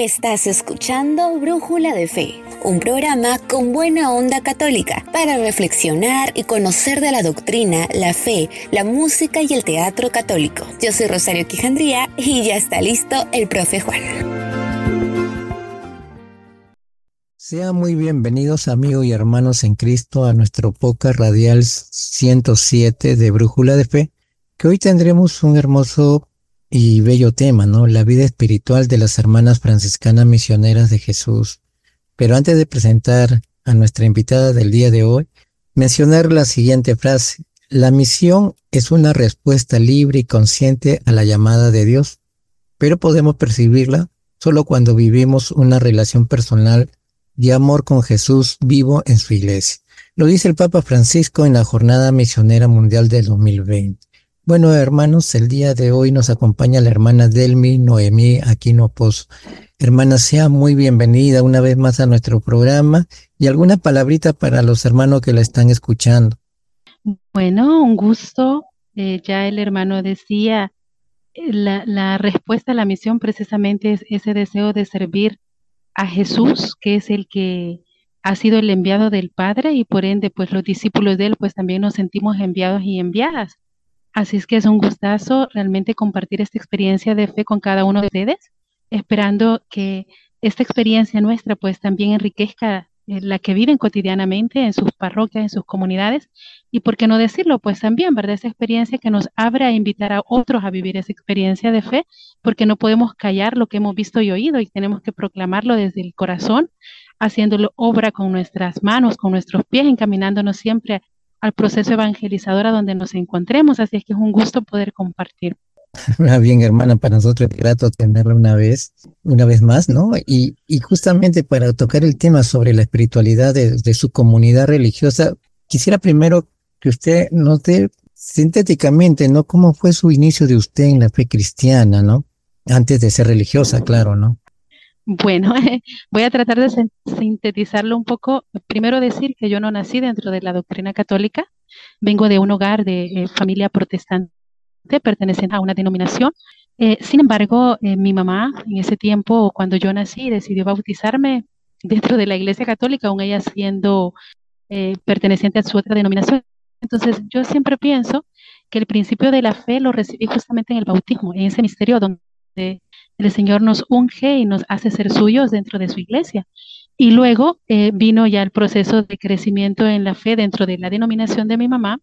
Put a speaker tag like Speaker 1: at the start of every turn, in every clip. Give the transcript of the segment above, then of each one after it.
Speaker 1: Estás escuchando Brújula de Fe, un programa con buena onda católica para reflexionar y conocer de la doctrina, la fe, la música y el teatro católico. Yo soy Rosario Quijandría y ya está listo el profe Juan.
Speaker 2: Sean muy bienvenidos amigos y hermanos en Cristo a nuestro podcast radial 107 de Brújula de Fe, que hoy tendremos un hermoso y bello tema, ¿no? La vida espiritual de las hermanas franciscanas misioneras de Jesús. Pero antes de presentar a nuestra invitada del día de hoy, mencionar la siguiente frase. La misión es una respuesta libre y consciente a la llamada de Dios, pero podemos percibirla solo cuando vivimos una relación personal de amor con Jesús vivo en su iglesia. Lo dice el Papa Francisco en la Jornada Misionera Mundial del 2020. Bueno, hermanos, el día de hoy nos acompaña la hermana Delmi Noemí Aquino Pozo. Hermana, sea muy bienvenida una vez más a nuestro programa y alguna palabrita para los hermanos que la están escuchando.
Speaker 3: Bueno, un gusto. Eh, ya el hermano decía, eh, la, la respuesta a la misión precisamente es ese deseo de servir a Jesús, que es el que ha sido el enviado del Padre y por ende, pues los discípulos de él, pues también nos sentimos enviados y enviadas. Así es que es un gustazo realmente compartir esta experiencia de fe con cada uno de ustedes, esperando que esta experiencia nuestra pues también enriquezca eh, la que viven cotidianamente en sus parroquias, en sus comunidades, y por qué no decirlo, pues también, ¿verdad? Esa experiencia que nos abre a invitar a otros a vivir esa experiencia de fe, porque no podemos callar lo que hemos visto y oído y tenemos que proclamarlo desde el corazón, haciéndolo obra con nuestras manos, con nuestros pies, encaminándonos siempre al proceso evangelizador a donde nos encontremos. Así es que es un gusto poder compartir.
Speaker 2: Bien, hermana, para nosotros es grato tenerla una vez, una vez más, ¿no? Y, y justamente para tocar el tema sobre la espiritualidad de, su comunidad religiosa, quisiera primero que usted nos dé sintéticamente, ¿no? ¿Cómo fue su inicio de usted en la fe cristiana, ¿no? Antes de ser religiosa, claro, ¿no?
Speaker 3: Bueno, voy a tratar de sintetizarlo un poco. Primero decir que yo no nací dentro de la doctrina católica, vengo de un hogar de eh, familia protestante, perteneciente a una denominación. Eh, sin embargo, eh, mi mamá en ese tiempo, cuando yo nací, decidió bautizarme dentro de la iglesia católica, aún ella siendo perteneciente a su otra denominación. Entonces, yo siempre pienso que el principio de la fe lo recibí justamente en el bautismo, en ese misterio donde el Señor nos unge y nos hace ser suyos dentro de su iglesia. Y luego eh, vino ya el proceso de crecimiento en la fe dentro de la denominación de mi mamá.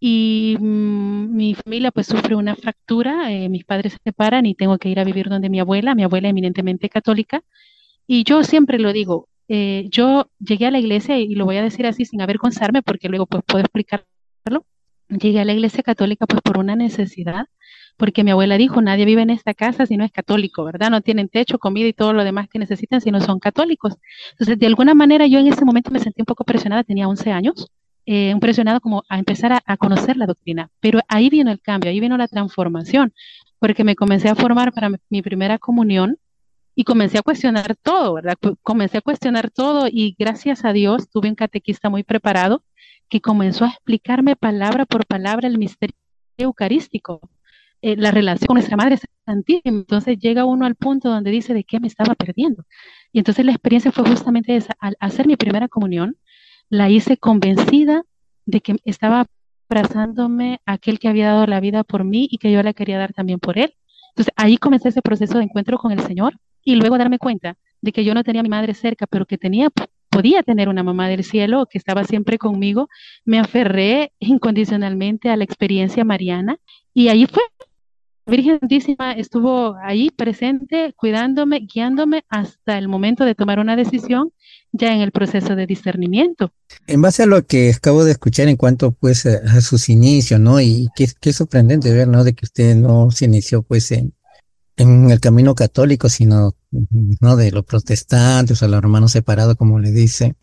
Speaker 3: Y mm, mi familia pues sufre una fractura, eh, mis padres se separan y tengo que ir a vivir donde mi abuela, mi abuela eminentemente católica. Y yo siempre lo digo, eh, yo llegué a la iglesia y lo voy a decir así sin avergonzarme porque luego pues puedo explicarlo. Llegué a la iglesia católica pues por una necesidad porque mi abuela dijo, nadie vive en esta casa si no es católico, ¿verdad? No tienen techo, comida y todo lo demás que necesitan si no son católicos. Entonces, de alguna manera yo en ese momento me sentí un poco presionada, tenía 11 años, eh, presionado como a empezar a, a, conocer la doctrina, pero ahí vino el cambio, ahí vino la transformación, porque me comencé a formar para mi primera comunión y comencé a cuestionar todo, ¿verdad? Comencé a cuestionar todo y gracias a Dios tuve un catequista muy preparado que comenzó a explicarme palabra por palabra el misterio eucarístico. Eh, la relación con nuestra Madre Santísima. Entonces llega uno al punto donde dice de qué me estaba perdiendo. Y entonces la experiencia fue justamente esa. Al hacer mi primera comunión, la hice convencida de que estaba abrazándome a aquel que había dado la vida por mí y que yo la quería dar también por él. Entonces ahí comencé ese proceso de encuentro con el Señor y luego darme cuenta de que yo no tenía a mi madre cerca, pero que tenía podía tener una mamá del cielo que estaba siempre conmigo, me aferré incondicionalmente a la experiencia mariana y ahí fue Virgen Santísima estuvo ahí presente, cuidándome, guiándome hasta el momento de tomar una decisión ya en el proceso de discernimiento.
Speaker 2: En base a lo que acabo de escuchar en cuanto pues a, sus inicios, ¿no? Y qué, sorprendente ver, ¿no? De que usted no se inició pues en, en el camino católico, sino, ¿no? De los protestantes o los hermanos separados, como le dice.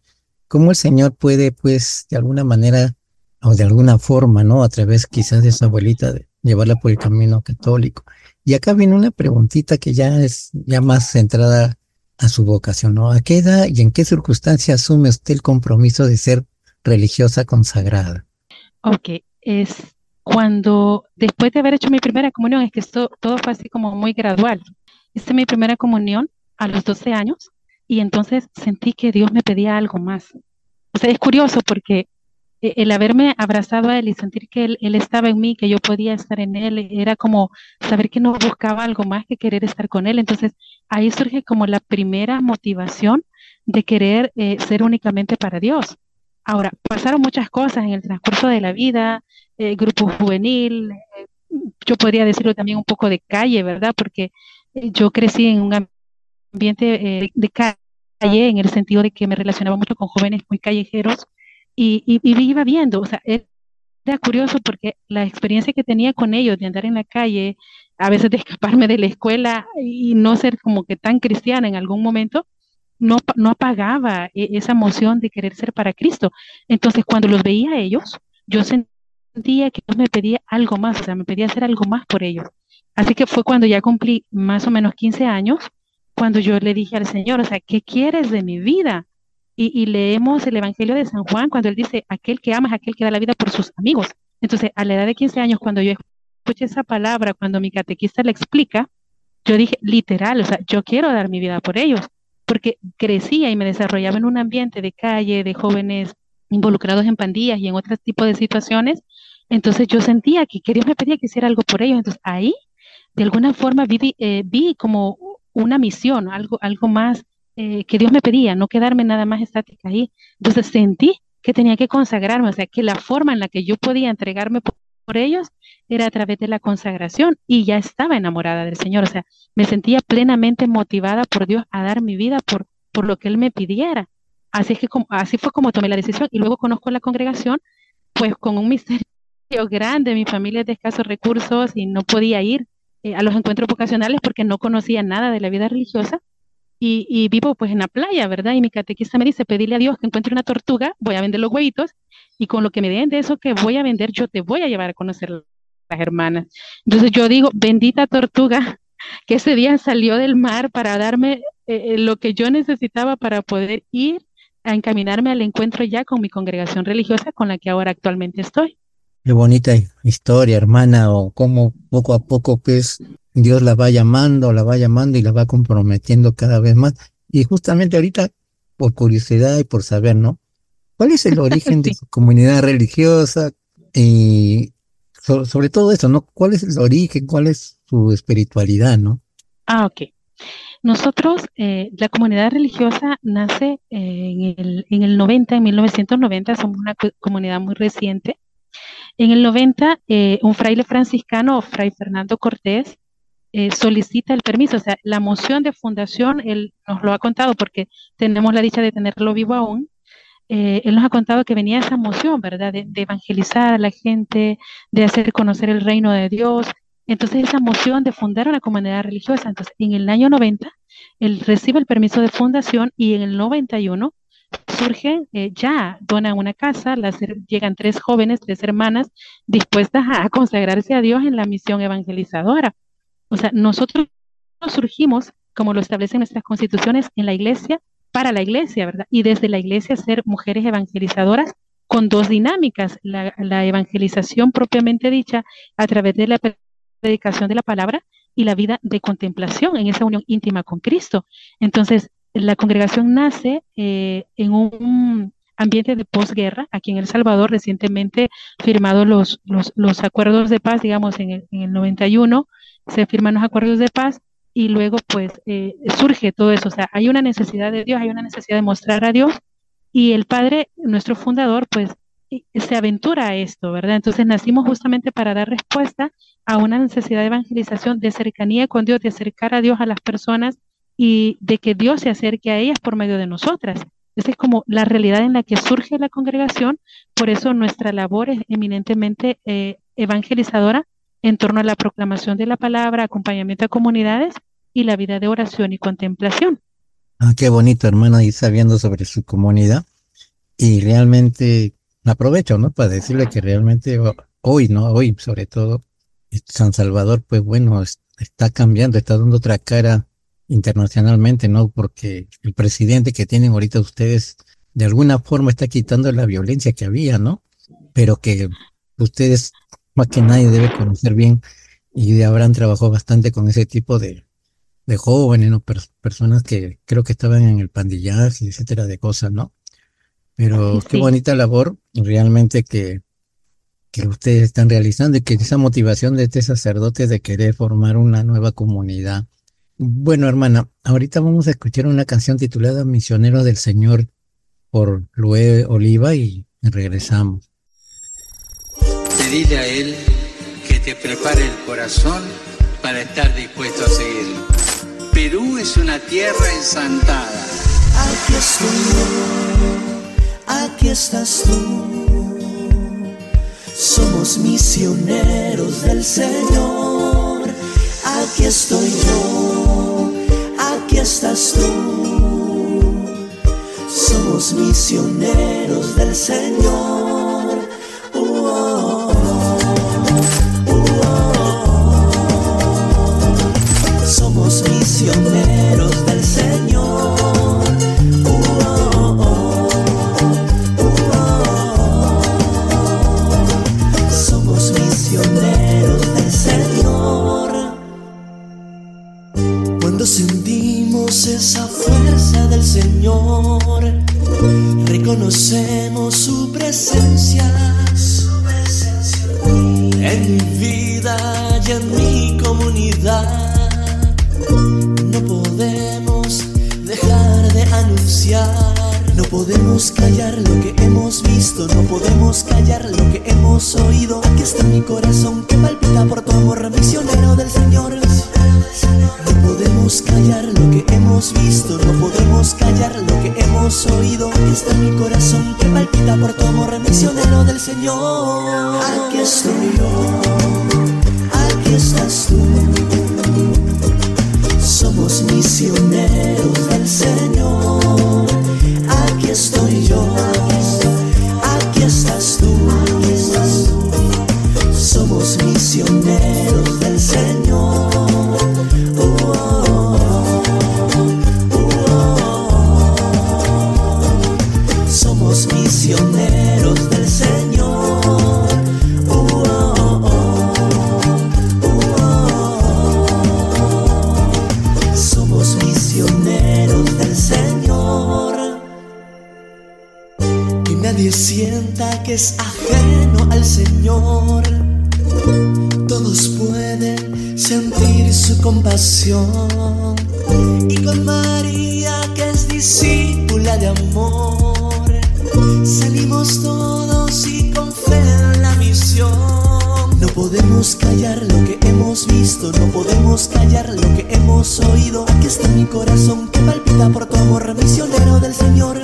Speaker 2: ¿Cómo el Señor puede pues de alguna manera o de alguna forma, ¿no? A través quizás de su abuelita de llevarla por el camino católico. Y acá viene una preguntita que ya es ya más centrada a su vocación, ¿no? ¿A qué edad y en qué circunstancias asume usted el compromiso de ser religiosa consagrada?
Speaker 3: Ok, es cuando después de haber hecho mi primera comunión, es que esto todo fue así como muy gradual. Es mi primera comunión a los 12 años y entonces sentí que Dios me pedía algo más. O sea, es curioso porque el haberme abrazado a Él y sentir que él, él, estaba en mí, que yo podía estar en Él, era como saber que no buscaba algo más que querer estar con Él. Entonces ahí surge como la primera motivación de querer eh, ser únicamente para Dios. Ahora, pasaron muchas cosas en el transcurso de la vida, eh, grupo juvenil, yo podría decirlo también un poco de calle, ¿verdad? Porque yo crecí en un ambiente de calle en el sentido de que me relacionaba mucho con jóvenes muy callejeros y, y, iba viendo, o sea, era curioso porque la experiencia que tenía con ellos de andar en la calle, a veces de escaparme de la escuela y no ser como que tan cristiana en algún momento, no, no apagaba e, esa emoción de querer ser para Cristo. Entonces, cuando los veía a ellos, yo sentía que Dios me pedía algo más, o sea, me pedía hacer algo más por ellos. Así que fue cuando ya cumplí más o menos 15 años, cuando yo le dije al Señor, o sea, ¿qué quieres de mi vida? Y, leemos el Evangelio de San Juan cuando él dice, aquel que ama es aquel que da la vida por sus amigos. Entonces, a la edad de 15 años, cuando yo escuché esa palabra, cuando mi catequista la explica, yo dije, literal, o sea, yo quiero dar mi vida por ellos, porque crecía y me desarrollaba en un ambiente de calle, de jóvenes involucrados en pandillas y en otros tipos de situaciones. Entonces yo sentía que, Dios me pedía que hiciera algo por ellos. Entonces ahí, de alguna forma, vi, eh, vi como una misión, algo, algo más eh, que Dios me pedía, no quedarme nada más estática ahí. Entonces sentí que tenía que consagrarme, o sea, que la forma en la que yo podía entregarme por, ellos era a través de la consagración y ya estaba enamorada del Señor, o sea, me sentía plenamente motivada por Dios a dar mi vida por, por lo que Él me pidiera. Así, es que así fue como tomé la decisión y luego conozco la congregación, pues con un misterio grande, mi familia es de escasos recursos y no podía ir eh, a los encuentros vocacionales porque no conocía nada de la vida religiosa y, vivo pues en la playa, ¿verdad? Y mi catequista me dice, pedirle a Dios que encuentre una tortuga, voy a vender los huevitos y con lo que me den de eso que voy a vender, yo te voy a llevar a conocer las hermanas. Entonces yo digo, bendita tortuga, que ese día salió del mar para darme eh, eh, lo que yo necesitaba para poder ir a encaminarme al encuentro ya con mi congregación religiosa con la que ahora actualmente estoy.
Speaker 2: Qué bonita historia, hermana, o cómo poco a poco pues Dios la va llamando, la va llamando y la va comprometiendo cada vez más. Y justamente ahorita, por curiosidad y por saber, ¿no? ¿Cuál es el origen de su comunidad religiosa? Y sobre todo eso, ¿no? ¿Cuál es el origen? ¿Cuál es su espiritualidad, no?
Speaker 3: Ah, ok. Nosotros, eh, la comunidad religiosa nace en, el, en el 90, en 1990, somos una comunidad muy reciente. En el 90, eh, un fraile franciscano, Fray Fernando Cortés, eh, solicita el permiso, o sea, la moción de fundación, él nos lo ha contado porque tenemos la dicha de tenerlo vivo aún, eh, él nos ha contado que venía esa moción, ¿verdad? De, evangelizar a la gente, de hacer conocer el reino de Dios. Entonces esa moción de fundar una comunidad religiosa, entonces en el año 90, él recibe el permiso de fundación y en el 91 surge, eh, ya donan una casa, llegan tres jóvenes, tres hermanas dispuestas a consagrarse a Dios en la misión evangelizadora. O sea, nosotros surgimos, como lo establecen nuestras constituciones, en la iglesia, para la iglesia, ¿verdad? Y desde la iglesia ser mujeres evangelizadoras con dos dinámicas, la, evangelización propiamente dicha a través de la predicación de la palabra y la vida de contemplación en esa unión íntima con Cristo. Entonces, la congregación nace eh, en un ambiente de posguerra, aquí en El Salvador, recientemente firmados los, los, acuerdos de paz, digamos, en el, en el 91, se firman los acuerdos de paz y luego pues eh, surge todo eso. O sea, hay una necesidad de Dios, hay una necesidad de mostrar a Dios y el Padre, nuestro fundador, pues se aventura a esto, ¿verdad? Entonces nacimos justamente para dar respuesta a una necesidad de evangelización, de cercanía con Dios, de acercar a Dios a las personas y de que Dios se acerque a ellas por medio de nosotras. Esa es como la realidad en la que surge la congregación, por eso nuestra labor es eminentemente eh, evangelizadora en torno a la proclamación de la palabra, acompañamiento a comunidades y la vida de oración y contemplación.
Speaker 2: Ah, qué bonito, hermano, y sabiendo sobre su comunidad. Y realmente aprovecho, ¿no? Para decirle que realmente hoy, ¿no? Hoy, sobre todo, San Salvador, pues bueno, está cambiando, está dando otra cara internacionalmente, ¿no? Porque el presidente que tienen ahorita ustedes, de alguna forma está quitando la violencia que había, ¿no? Pero que ustedes más que nadie debe conocer bien y habrán trabajado bastante con ese tipo de, de jóvenes, ¿no? personas que creo que estaban en el pandillaje, etcétera, de cosas, ¿no? Pero qué bonita labor realmente que, que ustedes están realizando y que esa motivación de este sacerdote de querer formar una nueva comunidad. Bueno, hermana, ahorita vamos a escuchar una canción titulada Misionero del Señor por Lue Oliva y regresamos.
Speaker 4: Pedile a Él que te prepare el corazón para estar dispuesto a seguirlo. Perú es una tierra ensantada.
Speaker 5: Aquí estoy yo, aquí estás tú. Somos misioneros del Señor. Aquí estoy yo, aquí estás tú. Somos misioneros del Señor. Somos aquí de amor, salimos todos y con fe en la misión. No podemos callar lo que hemos visto, no podemos callar lo que hemos oído. Aquí está mi corazón que palpita por tu amor, misionero del Señor.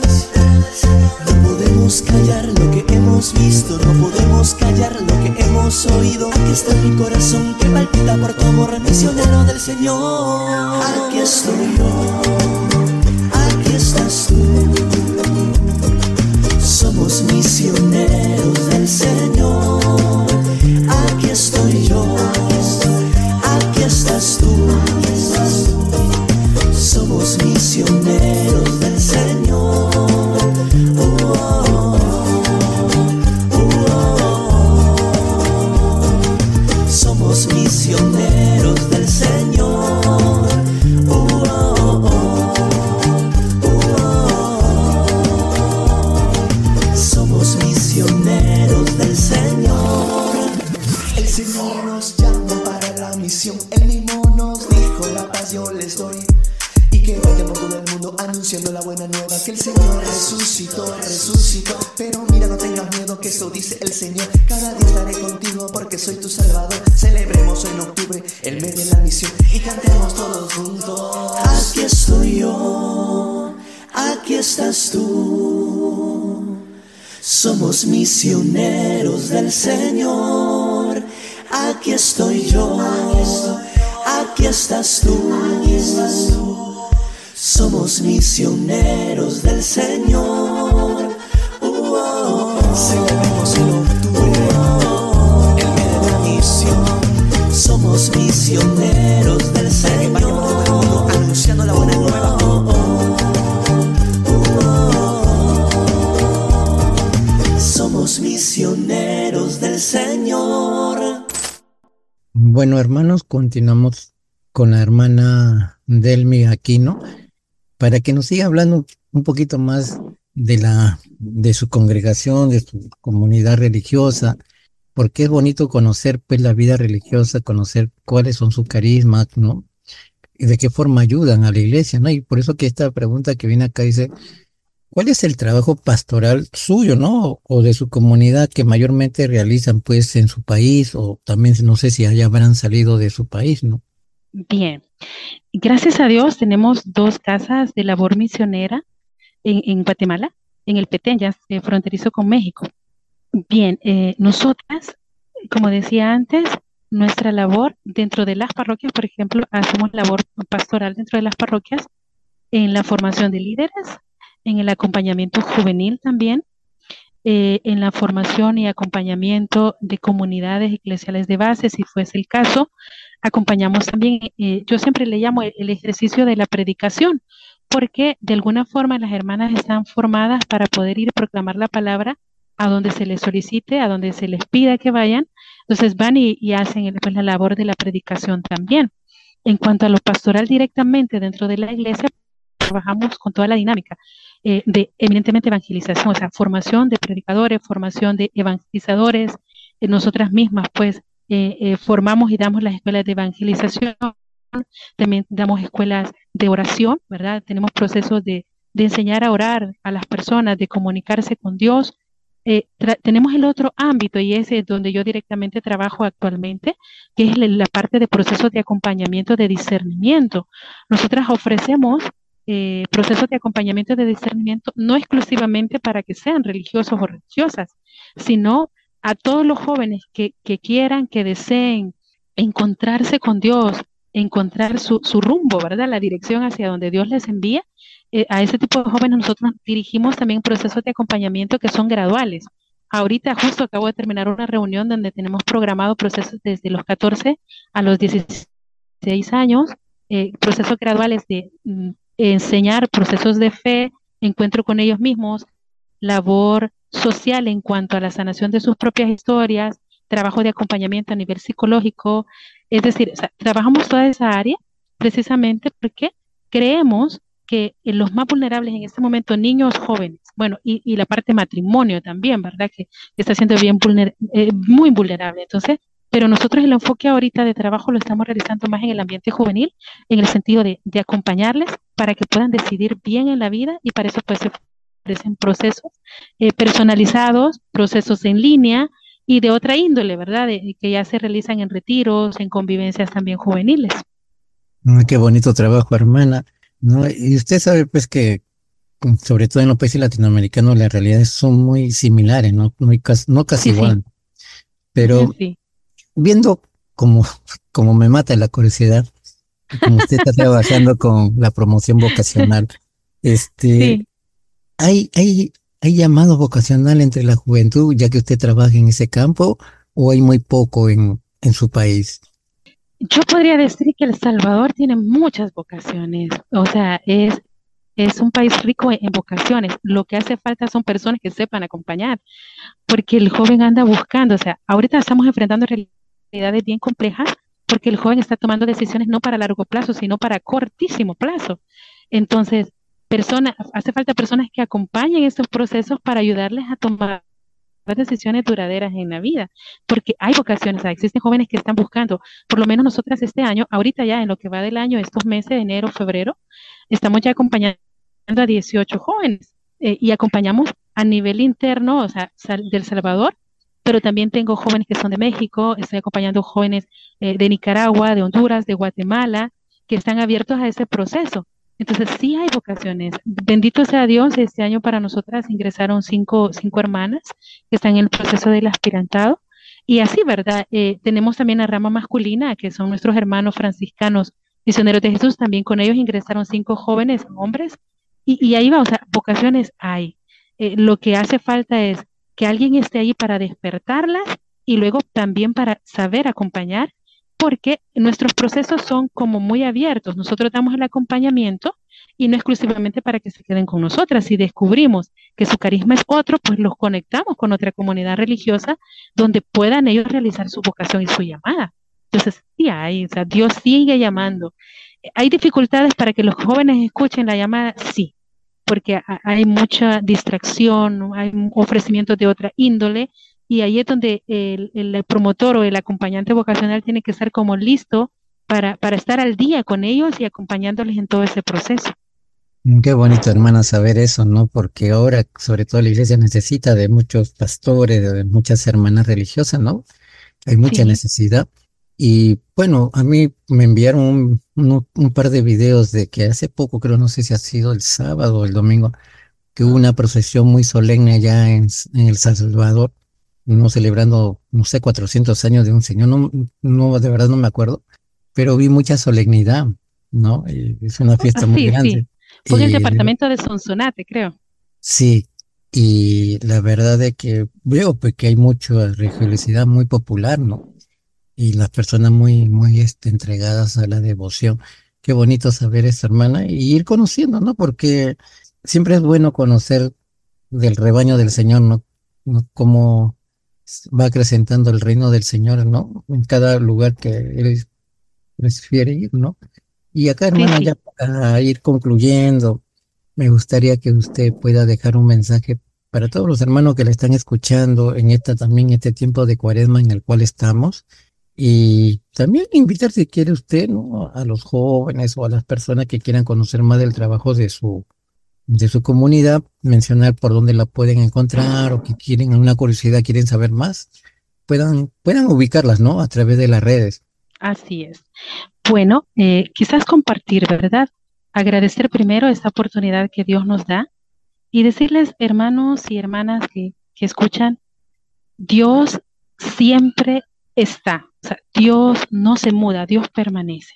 Speaker 5: No podemos callar lo que hemos visto, no podemos callar lo que hemos oído. Aquí está mi corazón que palpita por tu amor, misionero del Señor. Aquí estoy yo, misioneros Somos misioneros del Señor. Aquí estoy yo. Aquí estás tú. Somos misioneros del Señor. Uh, oh,
Speaker 2: Bueno, hermanos, continuamos con la hermana Delmi Aquino para que nos siga hablando un poquito más de la de su congregación, de su comunidad religiosa, porque es bonito conocer pues la vida religiosa, conocer cuáles son sus carismas, ¿no? Y de qué forma ayudan a la iglesia, ¿no? Y por eso que esta pregunta que viene acá dice, ¿cuál es el trabajo pastoral suyo, ¿no? O de su comunidad que mayormente realizan pues en su país o también no sé si allá habrán salido de su país, ¿no?
Speaker 3: Bien, gracias a Dios tenemos dos casas de labor misionera en, Guatemala, en el Petén, ya eh, fronterizo con México. Bien, eh, nosotras, como decía antes, nuestra labor dentro de las parroquias, por ejemplo, hacemos labor pastoral dentro de las parroquias en la formación de líderes, en el acompañamiento juvenil también, eh, en la formación y acompañamiento de comunidades eclesiales de base, si fuese el caso. Acompañamos también, yo siempre le llamo el ejercicio de la predicación, porque de alguna forma las hermanas están formadas para poder ir a proclamar la palabra a donde se les solicite, a donde se les pida que vayan. Entonces van y, hacen pues, la labor de la predicación también. En cuanto a lo pastoral directamente dentro de la iglesia, trabajamos con toda la dinámica eh, de eminentemente evangelización, o sea, formación de predicadores, formación de evangelizadores. Eh, nosotras mismas, pues, eh, formamos y damos las escuelas de evangelización, también damos escuelas de oración, ¿verdad? Tenemos procesos de, enseñar a orar a las personas, de comunicarse con Dios. Eh, tenemos el otro ámbito y ese es donde yo directamente trabajo actualmente, que es la parte de procesos de acompañamiento de discernimiento. Nosotras ofrecemos eh, procesos de acompañamiento de discernimiento no exclusivamente para que sean religiosos o religiosas, sino a todos los jóvenes que, que quieran, que deseen encontrarse con Dios, encontrar su, rumbo, ¿verdad? La dirección hacia donde Dios les envía. Eh, a ese tipo de jóvenes nosotros dirigimos también procesos de acompañamiento que son graduales. Ahorita justo acabo de terminar una reunión donde tenemos programado procesos desde los 14 a los 16 años, eh, procesos graduales de mm, enseñar procesos de fe, encuentro con ellos mismos, labor social en cuanto a la sanación de sus propias historias, trabajo de acompañamiento a nivel psicológico, es decir, trabajamos toda esa área precisamente porque creemos que los más vulnerables en este momento, niños jóvenes, bueno, y, la parte matrimonio también, ¿verdad? Que, está siendo bien eh, muy vulnerable. Entonces, pero nosotros el enfoque ahorita de trabajo lo estamos realizando más en el ambiente juvenil, en el sentido de, acompañarles para que puedan decidir bien en la vida y para eso pues se ofrecen procesos eh, personalizados, procesos en línea, y de otra índole, ¿verdad? que ya se realizan en retiros, en convivencias también juveniles.
Speaker 2: qué bonito trabajo, hermana. ¿no? Y usted sabe pues que sobre todo en los países latinoamericanos las realidades son muy similares, no, no casi igual. Pero viendo como, como me mata la curiosidad, como usted está trabajando con la promoción vocacional, este, hay, hay ¿Hay llamado vocacional entre la juventud, ya que usted trabaja en ese campo, o hay muy poco en, en su país?
Speaker 3: Yo podría decir que El Salvador tiene muchas vocaciones, o sea, es, es un país rico en, vocaciones. Lo que hace falta son personas que sepan acompañar, porque el joven anda buscando, o sea, ahorita estamos enfrentando realidades bien complejas, porque el joven está tomando decisiones no para largo plazo, sino para cortísimo plazo. Entonces, personas, hace falta personas que acompañen estos procesos para ayudarles a tomar decisiones duraderas en la vida, porque hay vocaciones, existen jóvenes que están buscando, por lo menos nosotras este año, ahorita ya en lo que va del año, estos meses, de enero, febrero, estamos ya acompañando a 18 jóvenes eh, y acompañamos a nivel interno, o sea, del Salvador, pero también tengo jóvenes que son de México, estoy acompañando jóvenes eh, de Nicaragua, de Honduras, de Guatemala, que están abiertos a ese proceso. Entonces sí hay vocaciones. Bendito sea Dios, este año para nosotras ingresaron cinco, cinco hermanas que están en el proceso del aspirantado. Y así, ¿verdad? Eh, tenemos también la rama masculina, que son nuestros hermanos franciscanos, misioneros de Jesús. También con ellos ingresaron cinco jóvenes hombres. Y, ahí va, o sea, vocaciones hay. Eh, lo que hace falta es que alguien esté ahí para despertarlas y luego también para saber acompañar porque nuestros procesos son como muy abiertos. Nosotros damos el acompañamiento y no exclusivamente para que se queden con nosotras. Si descubrimos que su carisma es otro, pues los conectamos con otra comunidad religiosa donde puedan ellos realizar su vocación y su llamada. Entonces, sí hay, o sea, Dios sigue llamando. ¿Hay dificultades para que los jóvenes escuchen la llamada? Sí, porque hay mucha distracción, hay ofrecimientos de otra índole, y ahí es donde el, promotor o el acompañante vocacional tiene que estar como listo para, para estar al día con ellos y acompañándoles en todo ese proceso.
Speaker 2: Mm, qué bonito, hermana, saber eso, ¿no? Porque ahora, sobre todo, la iglesia necesita de muchos pastores, de muchas hermanas religiosas, ¿no? Hay mucha necesidad. Y bueno, a mí me enviaron un, un, par de videos de que hace poco, creo, no sé si ha sido el sábado o el domingo, que hubo una procesión muy solemne allá en, en El Salvador, no celebrando, no sé, 400 años de un señor, no, no, de verdad no me acuerdo, pero vi mucha solemnidad, ¿no? Es una fiesta muy grande.
Speaker 3: Fue en el departamento de Sonsonate, creo.
Speaker 2: Sí, y la verdad es que veo pues, que hay mucha religiosidad muy popular, ¿no? Y las personas muy, muy este, entregadas a la devoción. Qué bonito saber eso, hermana, y ir conociendo, ¿no? Porque siempre es bueno conocer del rebaño del Señor, ¿no? Cómo va acrecentando el reino del Señor, ¿no? En cada lugar que Él prefiere ir, ¿no? Y acá, hermana, ya para ir concluyendo, me gustaría que usted pueda dejar un mensaje para todos los hermanos que le están escuchando en esta también este tiempo de cuaresma en el cual estamos y también invitar, si quiere usted, ¿no? a los jóvenes o a las personas que quieran conocer más del trabajo de su, de su comunidad, mencionar por dónde la pueden encontrar o que quieren una curiosidad, quieren saber más, puedan, puedan ubicarlas, ¿no? A través de las redes.
Speaker 3: Así es. Bueno, eh, quizás compartir, ¿verdad? Agradecer primero esta oportunidad que Dios nos da y decirles, hermanos y hermanas que, que escuchan, Dios siempre está. O sea, Dios no se muda, Dios permanece.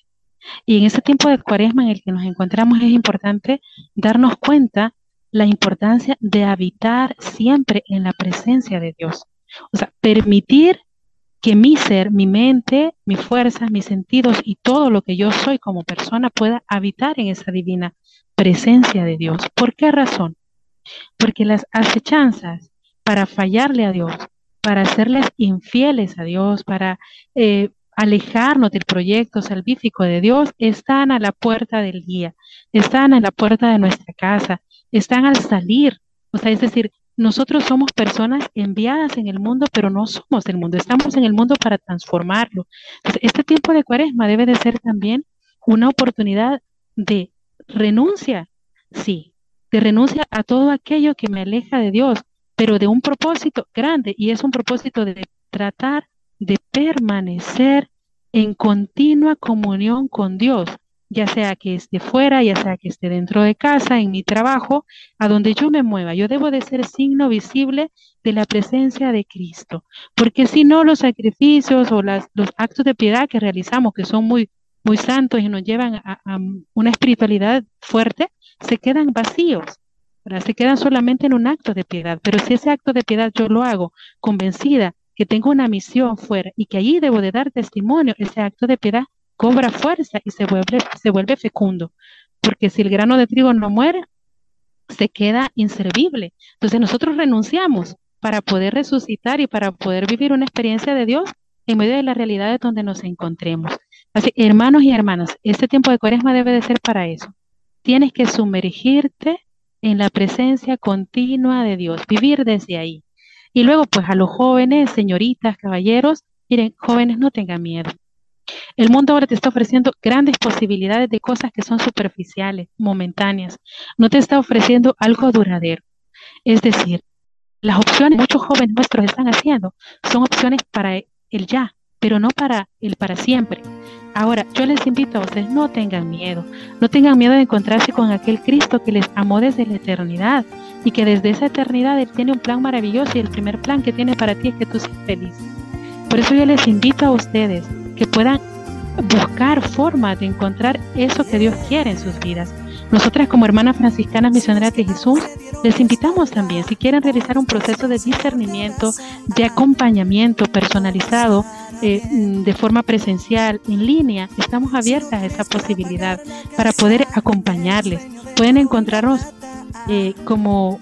Speaker 3: Y en ese tiempo de cuaresma en el que nos encontramos es importante darnos cuenta la importancia de habitar siempre en la presencia de Dios. O sea, permitir que mi ser, mi mente, mis fuerzas, mis sentidos y todo lo que yo soy como persona pueda habitar en esa divina presencia de Dios. ¿Por qué razón? Porque las acechanzas para fallarle a Dios, para hacerles infieles a Dios, para eh, alejarnos del proyecto salvífico de Dios, están a la puerta del día, están a la puerta de nuestra casa, están al salir. O sea, es decir, nosotros somos personas enviadas en el mundo, pero no somos el mundo, estamos en el mundo para transformarlo. este tiempo de cuaresma debe de ser también una oportunidad de renuncia, sí, de renuncia a todo aquello que me aleja de Dios, pero de un propósito grande y es un propósito de tratar de permanecer en continua comunión con Dios, ya sea que esté fuera, ya sea que esté dentro de casa, en mi trabajo, a donde yo me mueva. Yo debo de ser signo visible de la presencia de Cristo, porque si no los sacrificios o las, los actos de piedad que realizamos, que son muy, muy santos y nos llevan a una espiritualidad fuerte, se quedan vacíos se quedan solamente en un acto de piedad, pero si ese acto de piedad yo lo hago convencida que tengo una misión fuera y que allí debo de dar testimonio, ese acto de piedad cobra fuerza y se vuelve, se vuelve fecundo, porque si el grano de trigo no muere, se queda inservible. Entonces nosotros renunciamos para poder resucitar y para poder vivir una experiencia de Dios en medio de las realidades donde nos encontremos. Así, hermanos y hermanas, este tiempo de cuaresma debe de ser para eso. Tienes que sumergirte en la presencia continua de Dios, vivir desde ahí. Y luego, pues a los jóvenes, señoritas, caballeros, miren, jóvenes, no tengan miedo. El mundo ahora te está ofreciendo grandes posibilidades de cosas que son superficiales, momentáneas. No te está ofreciendo algo duradero. Es decir, las opciones que muchos jóvenes nuestros están haciendo son opciones para el ya, pero no para el para siempre. Ahora, yo les invito a ustedes, no tengan miedo, no tengan miedo de encontrarse con aquel Cristo que les amó desde la eternidad y que desde esa eternidad Él tiene un plan maravilloso y el primer plan que tiene para ti es que tú seas feliz. Por eso yo les invito a ustedes que puedan buscar formas de encontrar eso que Dios quiere en sus vidas. Nosotras como hermanas franciscanas misioneras de Jesús, les invitamos también, si quieren realizar un proceso de discernimiento, de acompañamiento personalizado, eh, de forma presencial, en línea, estamos abiertas a esa posibilidad para poder acompañarles. Pueden encontrarnos eh, como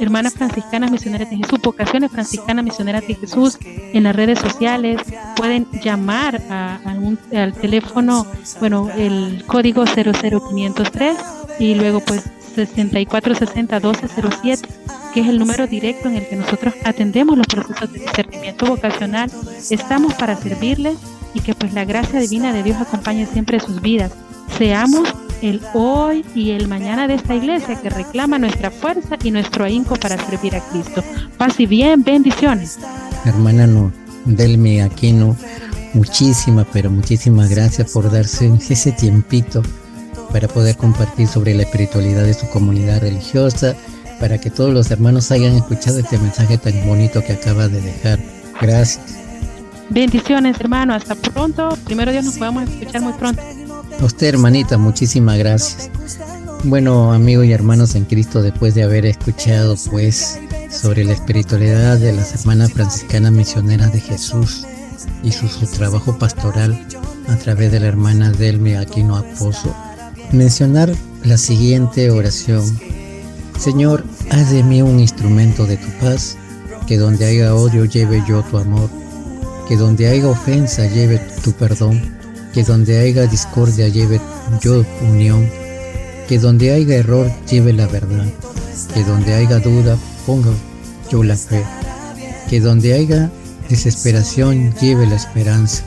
Speaker 3: Hermanas Franciscanas Misioneras de Jesús, Vocaciones Franciscanas Misioneras de Jesús en las redes sociales. Pueden llamar al teléfono, bueno, el código 00503 y luego pues 6460-1207, que es el número directo en el que nosotros atendemos los procesos de discernimiento vocacional. Estamos para servirles y que pues la gracia divina de Dios acompañe siempre sus vidas. Seamos el hoy y el mañana de esta iglesia que reclama nuestra fuerza y nuestro ahínco para servir a Cristo. Paz y bien, bendiciones.
Speaker 2: Hermana no, Delmi Aquino, muchísimas, pero muchísimas gracias por darse ese tiempito para poder compartir sobre la espiritualidad de su comunidad religiosa, para que todos los hermanos hayan escuchado este mensaje tan bonito que acaba de dejar. Gracias.
Speaker 3: Bendiciones, hermano. Hasta pronto. Primero Dios nos podemos escuchar muy pronto.
Speaker 2: A usted, hermanita, muchísimas gracias. Bueno, amigos y hermanos en Cristo, después de haber escuchado pues sobre la espiritualidad de las hermanas franciscanas misioneras de Jesús y su, su trabajo pastoral a través de la hermana Delmi Aquino Aposo, mencionar la siguiente oración. Señor, haz de mí un instrumento de tu paz, que donde haya odio lleve yo tu amor, que donde haya ofensa lleve tu perdón, que donde haya discordia lleve yo unión, que donde haya error lleve la verdad, que donde haya duda ponga yo la fe, que donde haya desesperación lleve la esperanza,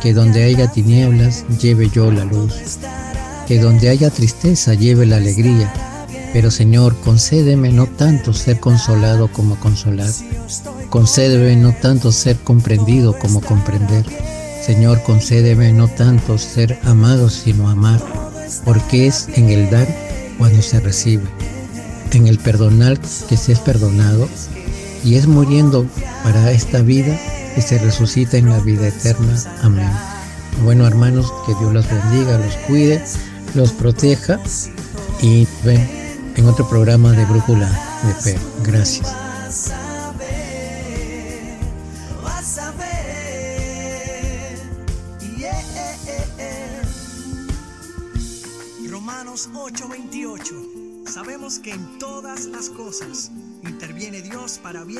Speaker 2: que donde haya tinieblas lleve yo la luz que donde haya tristeza lleve la alegría. Pero Señor, concédeme no tanto ser consolado como consolar. Concédeme no tanto ser comprendido como comprender. Señor, concédeme no tanto ser amado sino amar, porque es en el dar cuando se recibe, en el perdonar que se es perdonado, y es muriendo para esta vida que se resucita en la vida eterna. Amén. Bueno, hermanos, que Dios los bendiga, los cuide los proteja y ven en otro programa de Brújula de Fe. Gracias.
Speaker 5: Romanos 8:28. Sabemos que en todas las cosas interviene Dios para bien